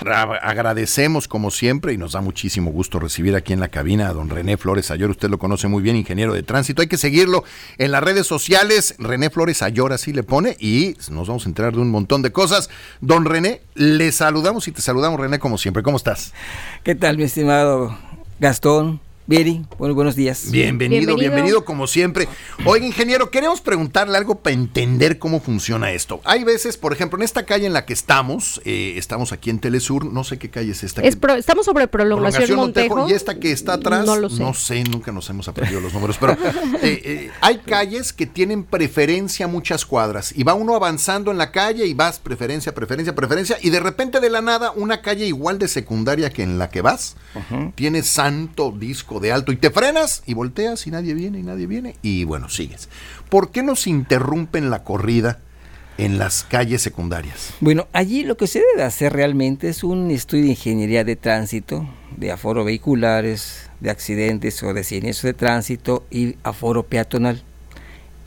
Agradecemos como siempre y nos da muchísimo gusto recibir aquí en la cabina a don René Flores Ayor. Usted lo conoce muy bien, ingeniero de tránsito. Hay que seguirlo en las redes sociales. René Flores Ayor así le pone y nos vamos a enterar de un montón de cosas. Don René, le saludamos y te saludamos René como siempre. ¿Cómo estás? ¿Qué tal mi estimado Gastón? Vieri, bueno, buenos días. Bienvenido, bienvenido, como siempre. Oiga, ingeniero, queremos preguntarle algo para entender cómo funciona esto. Hay veces, por ejemplo, en esta calle en la que estamos, eh, estamos aquí en Telesur, no sé qué calle es esta. estamos sobre prolongación, Montejo, Y esta que está atrás, no lo sé. No sé, nunca nos hemos aprendido los números, pero eh, eh, hay calles que tienen preferencia muchas cuadras y va uno avanzando en la calle y vas preferencia, preferencia, preferencia y de repente de la nada una calle igual de secundaria que en la que vas tiene santo disco de alto y te frenas y volteas y nadie viene y nadie viene y bueno, sigues. ¿Por qué nos interrumpen la corrida en las calles secundarias? Bueno, allí lo que se debe hacer realmente es un estudio de ingeniería de tránsito, de aforo vehiculares, de accidentes o de siniestros de tránsito y aforo peatonal.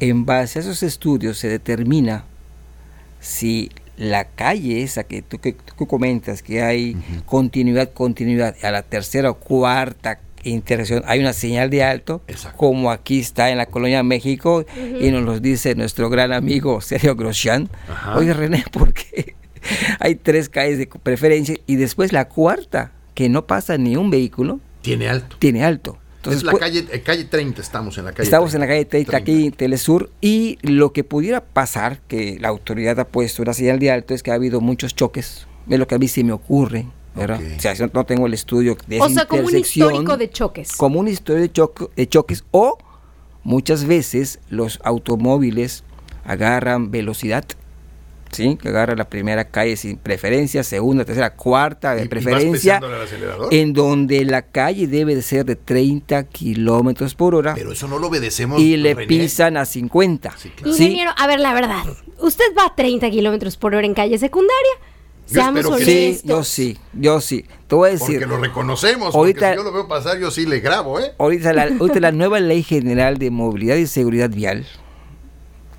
En base a esos estudios se determina si la calle esa que tú, que comentas, que hay continuidad, continuidad, a la tercera o cuarta intersección hay una señal de alto, como aquí está en la Colonia México, y nos lo dice nuestro gran amigo Sergio Grosjean. Oye, René, ¿por qué hay tres calles de preferencia y después la cuarta, que no pasa ni un vehículo? Tiene alto. Tiene alto. Entonces, es la calle, eh, calle 30, estamos en la calle Estamos en la calle 30, aquí en Telesur, y lo que pudiera pasar, que la autoridad ha puesto una señal de alto, es que ha habido muchos choques, es lo que a mí se me ocurre, o sea, no tengo el estudio de O sea, como un histórico de choques. Como un histórico de, de choques o muchas veces los automóviles agarran velocidad ¿sí? que agarra la primera calle sin preferencia, segunda, tercera, cuarta de preferencia, en donde la calle debe de ser de 30 kilómetros por hora. Pero eso no lo obedecemos. Y le pisan a 50. Ingeniero, a ver, la verdad, ¿usted va a 30 kilómetros por hora en calle secundaria? Seamos yo sí, yo sí, yo sí. Te voy a decir. Porque lo reconocemos. Ahorita, si yo lo veo pasar, yo sí le grabo, ¿eh? Ahorita la, ahorita la nueva Ley General de Movilidad y Seguridad Vial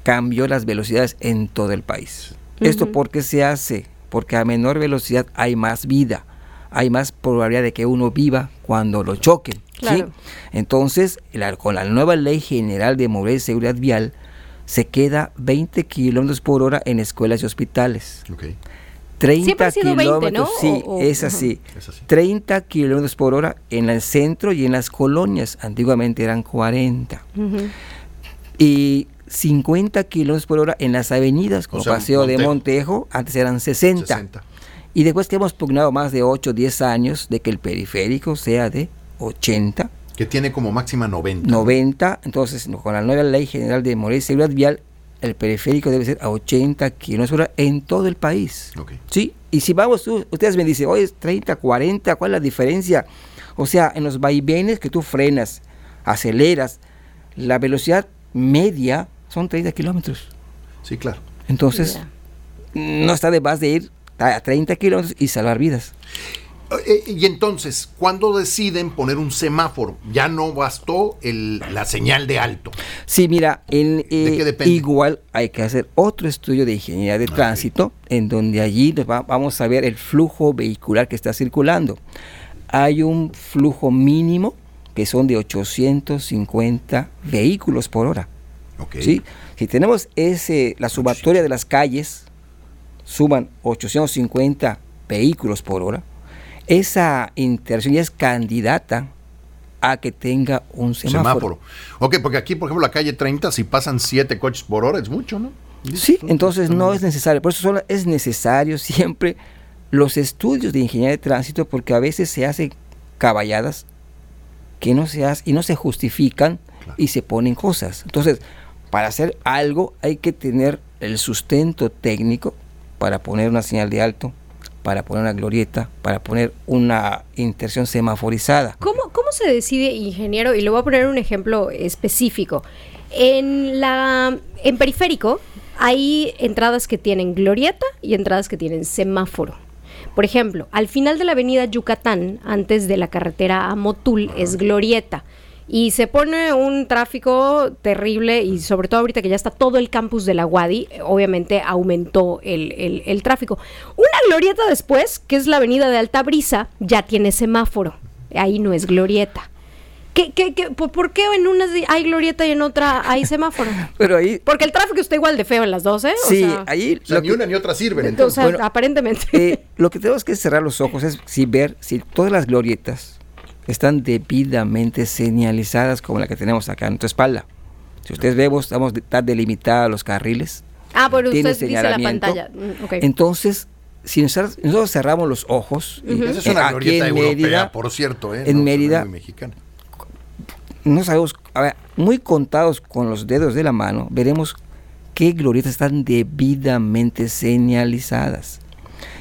cambió las velocidades en todo el país. ¿Esto por qué se hace? Porque a menor velocidad hay más vida, hay más probabilidad de que uno viva cuando lo choquen. ¿sí? Entonces, con la nueva Ley General de Movilidad y Seguridad Vial, se queda 20 kilómetros por hora en escuelas y hospitales. 30 kilómetros, sí, es, así. 30 kilómetros por hora en el centro y en las colonias. Antiguamente eran 40. Y 50 kilómetros por hora en las avenidas, como Paseo de Montejo, antes eran 60. Y después que hemos pugnado más de 8 o 10 años de que el periférico sea de 80. Que tiene como máxima 90. 90, entonces con la nueva ley general de movilidad y seguridad vial el periférico debe ser a 80 kilómetros por hora en todo el país. ¿Sí? Y si vamos, ustedes me dicen, oye, 30, 40, ¿cuál es la diferencia? O sea, en los vaivenes que tú frenas, aceleras, la velocidad media son 30 kilómetros. Sí, claro. Entonces, no está de más de ir a 30 kilómetros y salvar vidas. Eh, y entonces, ¿cuándo deciden poner un semáforo? Ya no bastó la señal de alto. Sí, mira, en, eh, igual hay que hacer otro estudio de ingeniería de tránsito, en donde allí vamos a ver el flujo vehicular que está circulando. Hay un flujo mínimo que son de 850 vehículos por hora. ¿Sí? Si tenemos ese, la sumatoria de las calles, suman 850 vehículos por hora, esa intersección ya es candidata a que tenga un semáforo. Ok, porque aquí, por ejemplo, la calle 30, si pasan 7 coches por hora, es mucho, ¿no? Sí, entonces no es necesario. Por eso solo es necesario siempre los estudios de ingeniería de tránsito, porque a veces se hacen caballadas que no se hacen y no se justifican y se ponen cosas. Entonces, para hacer algo hay que tener el sustento técnico para poner una señal de alto, para poner una glorieta, para poner una intersección semaforizada. ¿Cómo, ¿Cómo se decide, ingeniero? Y le voy a poner un ejemplo específico. En, la, en periférico hay entradas que tienen glorieta y entradas que tienen semáforo. Por ejemplo, al final de la avenida Yucatán, antes de la carretera a Motul, es glorieta. Y se pone un tráfico terrible y sobre todo ahorita que ya está todo el campus de la Wadi, obviamente aumentó el, el, tráfico. Una glorieta después, que es la avenida de Alta Brisa, ya tiene semáforo. Ahí no es glorieta. ¿Qué, qué, qué, por, qué en una hay glorieta y en otra hay semáforo? Pero ahí... Porque el tráfico está igual de feo en las dos, ¿eh? Sí, ahí... ni una ni otra sirven. Entonces. aparentemente. Eh, lo que tenemos que cerrar los ojos es si ver si todas las glorietas están debidamente señalizadas como la que tenemos acá en nuestra espalda. Si ustedes vemos, estamos están delimitados los carriles. Ah, pero usted dice la pantalla. Mm, Entonces, si nosotros, cerramos los ojos, esa es una glorieta en Mérida, por cierto, ¿eh? en Mérida, no sabemos, a ver, muy contados con los dedos de la mano, veremos qué glorietas están debidamente señalizadas.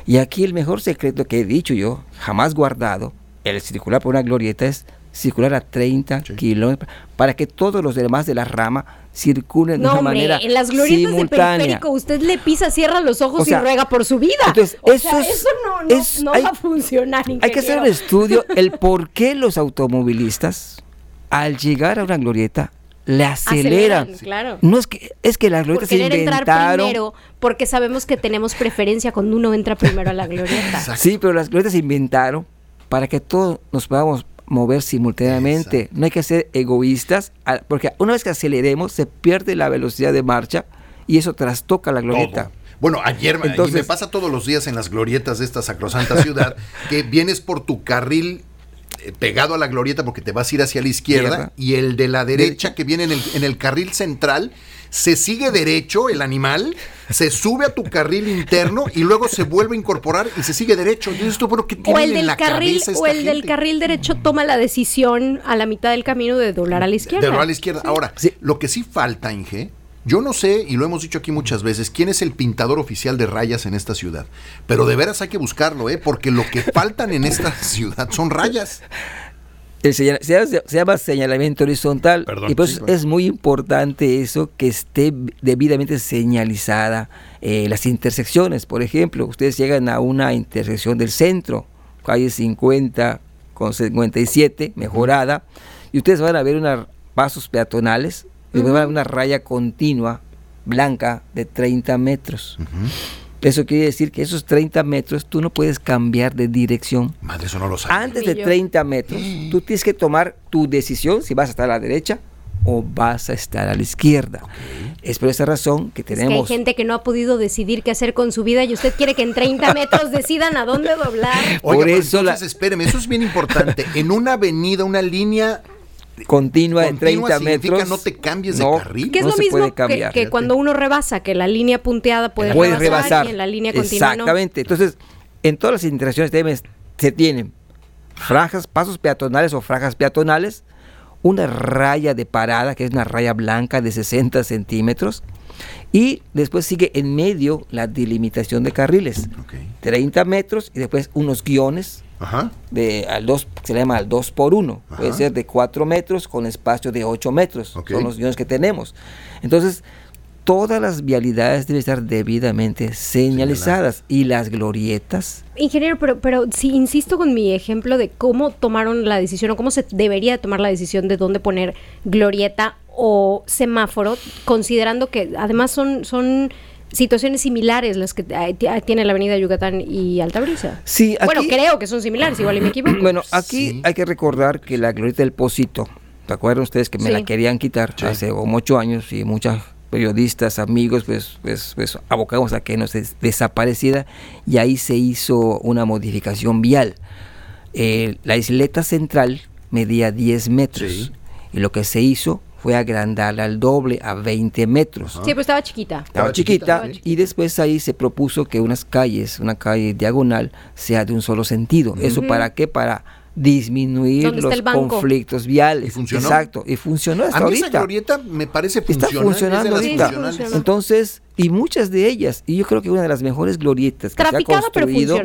Y aquí el mejor secreto que he dicho yo, jamás guardado, el circular por una glorieta es circular a 30 kilómetros para que todos los demás de la rama circulen de una manera en las glorietas de periférico usted le pisa, cierra los ojos y ruega por su vida. Entonces, eso, no, va a funcionar. Hay que hacer un estudio el por qué los automovilistas al llegar a una glorieta le aceleran. claro. No es que es que las glorietas se inventaron. Entrar primero, porque sabemos que tenemos preferencia cuando uno entra primero a la glorieta. Sí, pero las glorietas se inventaron para que todos nos podamos mover simultáneamente. No hay que ser egoístas, porque una vez que aceleremos se pierde la velocidad de marcha y eso trastoca la glorieta. Bueno, ayer Entonces, me pasa todos los días en las glorietas de esta sacrosanta ciudad que vienes por tu carril pegado a la glorieta porque te vas a ir hacia la izquierda y el de la derecha que viene en el, en el carril central se sigue derecho el animal, se sube a tu carril interno y luego se vuelve a incorporar y se sigue derecho. esto, bueno, ¿qué o el del carril, O el del carril derecho toma la decisión a la mitad del camino de doblar a la izquierda. De doblar a la izquierda. Ahora, lo que sí falta, Inge, yo no sé, y lo hemos dicho aquí muchas veces, quién es el pintador oficial de rayas en esta ciudad. Pero de veras hay que buscarlo, ¿eh? Porque lo que faltan en esta ciudad son rayas se, llama, señalamiento horizontal y pues es muy importante eso que esté debidamente señalizada eh, las intersecciones por ejemplo ustedes llegan a una intersección del centro calle 50 con 57 mejorada y ustedes van a ver unos pasos peatonales y a ver una raya continua blanca de 30 metros eso quiere decir que esos 30 metros tú no puedes cambiar de dirección. Madre, eso no lo Antes de 30 metros, tú tienes que tomar tu decisión si vas a estar a la derecha o vas a estar a la izquierda. Es por esa razón que tenemos... Es que hay gente que no ha podido decidir qué hacer con su vida y usted quiere que en 30 metros decidan a dónde doblar. por eso entonces, espéreme, eso es bien importante. En una avenida, una línea continua, en 30 metros. no te cambies de carril. Que es lo mismo que, cuando uno rebasa, que la línea punteada puede, rebasar, y en la línea continua Exactamente. Entonces, en todas las interacciones se tienen franjas, pasos peatonales o franjas peatonales, una raya de parada, que es una raya blanca de 60 centímetros, y después sigue en medio la delimitación de carriles. 30 metros y después unos guiones de al 2, se le llama al 2 por 1. Puede ser de 4 metros con espacio de 8 metros. Son los guiones que tenemos. Entonces, todas las vialidades deben estar debidamente señalizadas y las glorietas. Ingeniero, pero, pero si insisto con mi ejemplo de cómo tomaron la decisión o cómo se debería tomar la decisión de dónde poner glorieta o semáforo, considerando que además son, son situaciones similares las que tiene la avenida Yucatán y Altabrisa. Sí, bueno, creo que son similares, igual y me equivoco. Bueno, aquí hay que recordar que la glorieta del Pocito, ¿te acuerdan ustedes que me la querían quitar hace como ocho años y muchos periodistas, amigos, pues, pues, pues abocamos a que no se desapareciera y ahí se hizo una modificación vial. Eh, la isleta central medía 10 metros y lo que se hizo fue agrandarla al doble, a 20 metros. Sí, pues estaba chiquita. Estaba, chiquita, y después ahí se propuso que unas calles, una calle diagonal, sea de un solo sentido. ¿Eso para qué? Para disminuir los conflictos viales. ¿Y funcionó? Exacto, y funcionó hasta a mí ahorita. Esa glorieta me parece Está funcionando ahorita. Entonces, y muchas de ellas, y yo creo que una de las mejores glorietas que se ha construido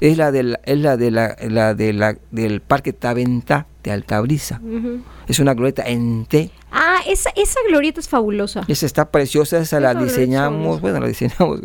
es la de es la de la, la de la del Parque Taventa de Altabrisa. Es una glorieta en T. Ah, esa, esa glorieta es fabulosa. Esa está preciosa, esa la diseñamos, bueno, la diseñamos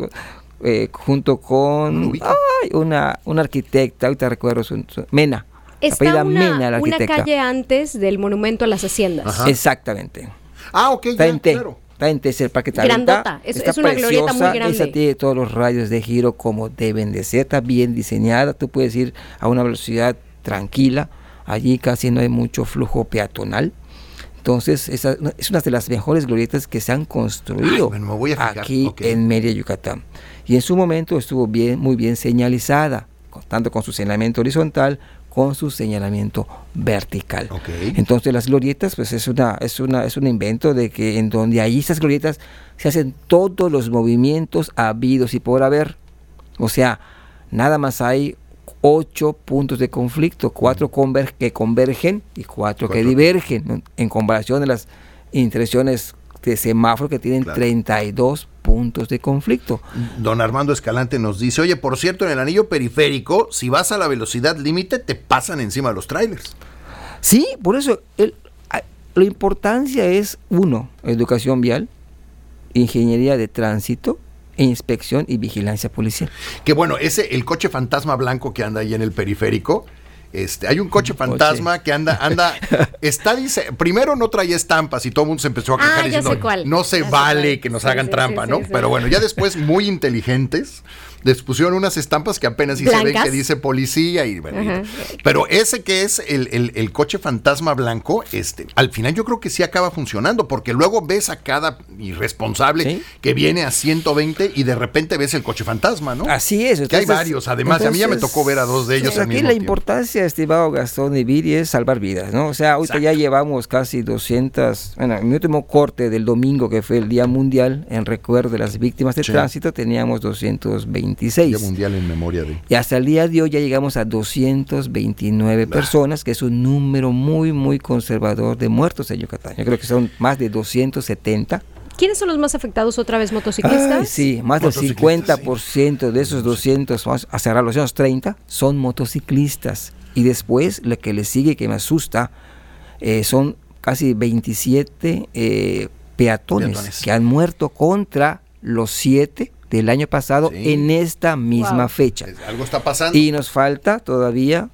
eh, junto con ay, una, una arquitecta, ahorita recuerdo su, Mena. Está una, una calle antes del monumento a las haciendas. Exactamente. Ah, ok, ya, claro. Está en el Parque Grandota, es, es una glorieta muy grande. Esa tiene todos los radios de giro como deben de ser, está bien diseñada, tú puedes ir a una velocidad tranquila, allí casi no hay mucho flujo peatonal. Entonces, esa es una de las mejores glorietas que se han construido aquí en Mérida, Yucatán. Y en su momento estuvo bien, muy bien señalizada, tanto con su señalamiento horizontal con su señalamiento vertical. Entonces las glorietas pues es una es una es un invento de que en donde hay esas glorietas se hacen todos los movimientos habidos y por haber. O sea, nada más hay ocho puntos de conflicto, cuatro que convergen y cuatro, que divergen, en comparación de las intersecciones de semáforo que tienen 32 puntos de conflicto. Don Armando Escalante nos dice, oye, por cierto, en el anillo periférico, si vas a la velocidad límite, te pasan encima los trailers. Sí, por eso el, la importancia es, uno, educación vial, ingeniería de tránsito, inspección y vigilancia policial. Que bueno, ese, el coche fantasma blanco que anda ahí en el periférico, este, hay un coche fantasma que anda, anda, está, dice, primero no traía estampas y todo el mundo se empezó a quejar ah, diciendo, no se vale que nos hagan trampa, ¿no? Pero bueno, ya después muy inteligentes, les pusieron unas estampas que apenas se ven que dice policía y bueno, pero ese que es el, coche fantasma blanco, este, al final yo creo que sí acaba funcionando, porque luego ves a cada irresponsable que viene a 120 y de repente ves el coche fantasma, ¿no? Así es. que hay varios, además, a mí ya me tocó ver a dos de ellos. aquí la importancia, estimado Gastón y Viri, es salvar vidas, ¿no? O sea, ahorita ya llevamos casi 200, bueno, mi último corte del domingo, que fue el Día Mundial, en recuerdo de las víctimas de tránsito, teníamos 220 Día mundial en memoria de. Y hasta el día de hoy ya llegamos a 229 personas, que es un número muy, muy conservador de muertos en Yucatán. Yo creo que son más de 270. ¿Quiénes son los más afectados otra vez, motociclistas? sí, más del 50% de esos 200, a cerrar los 230, son motociclistas. Y después, lo que le sigue, que me asusta, eh, son casi 27 eh, peatones, que han muerto contra los 7 del año pasado en esta misma fecha. Algo está pasando. Y nos falta todavía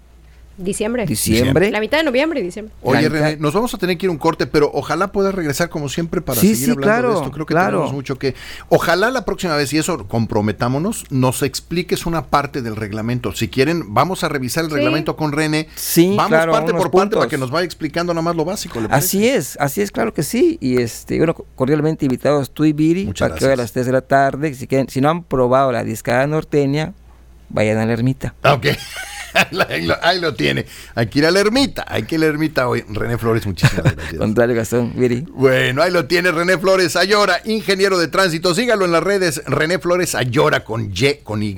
Diciembre. Diciembre. La mitad de noviembre y diciembre. Oye, René, nos vamos a tener que ir un corte, pero ojalá puedas regresar como siempre para seguir hablando de esto. Creo que tenemos mucho que. Ojalá la próxima vez, y eso comprometámonos, nos expliques una parte del reglamento. Si quieren, vamos a revisar el reglamento con René. Sí, vamos parte por parte para que nos vaya explicando nada más lo básico. así es, así es, claro que sí. Y este, bueno, cordialmente invitados tú y Viri para que hoy a las 3 de la tarde, si, quieren, si no han probado la discada norteña, vayan a la ermita. Ok. ahí, lo, tiene. Hay que ir a la ermita. Hay que ir a la ermita hoy. René Flores, muchísimas gracias. Contrario, Gastón, Bueno, ahí lo tiene René Flores Ayora, ingeniero de tránsito. Sígalo en las redes. René Flores Ayora con Y, con Y.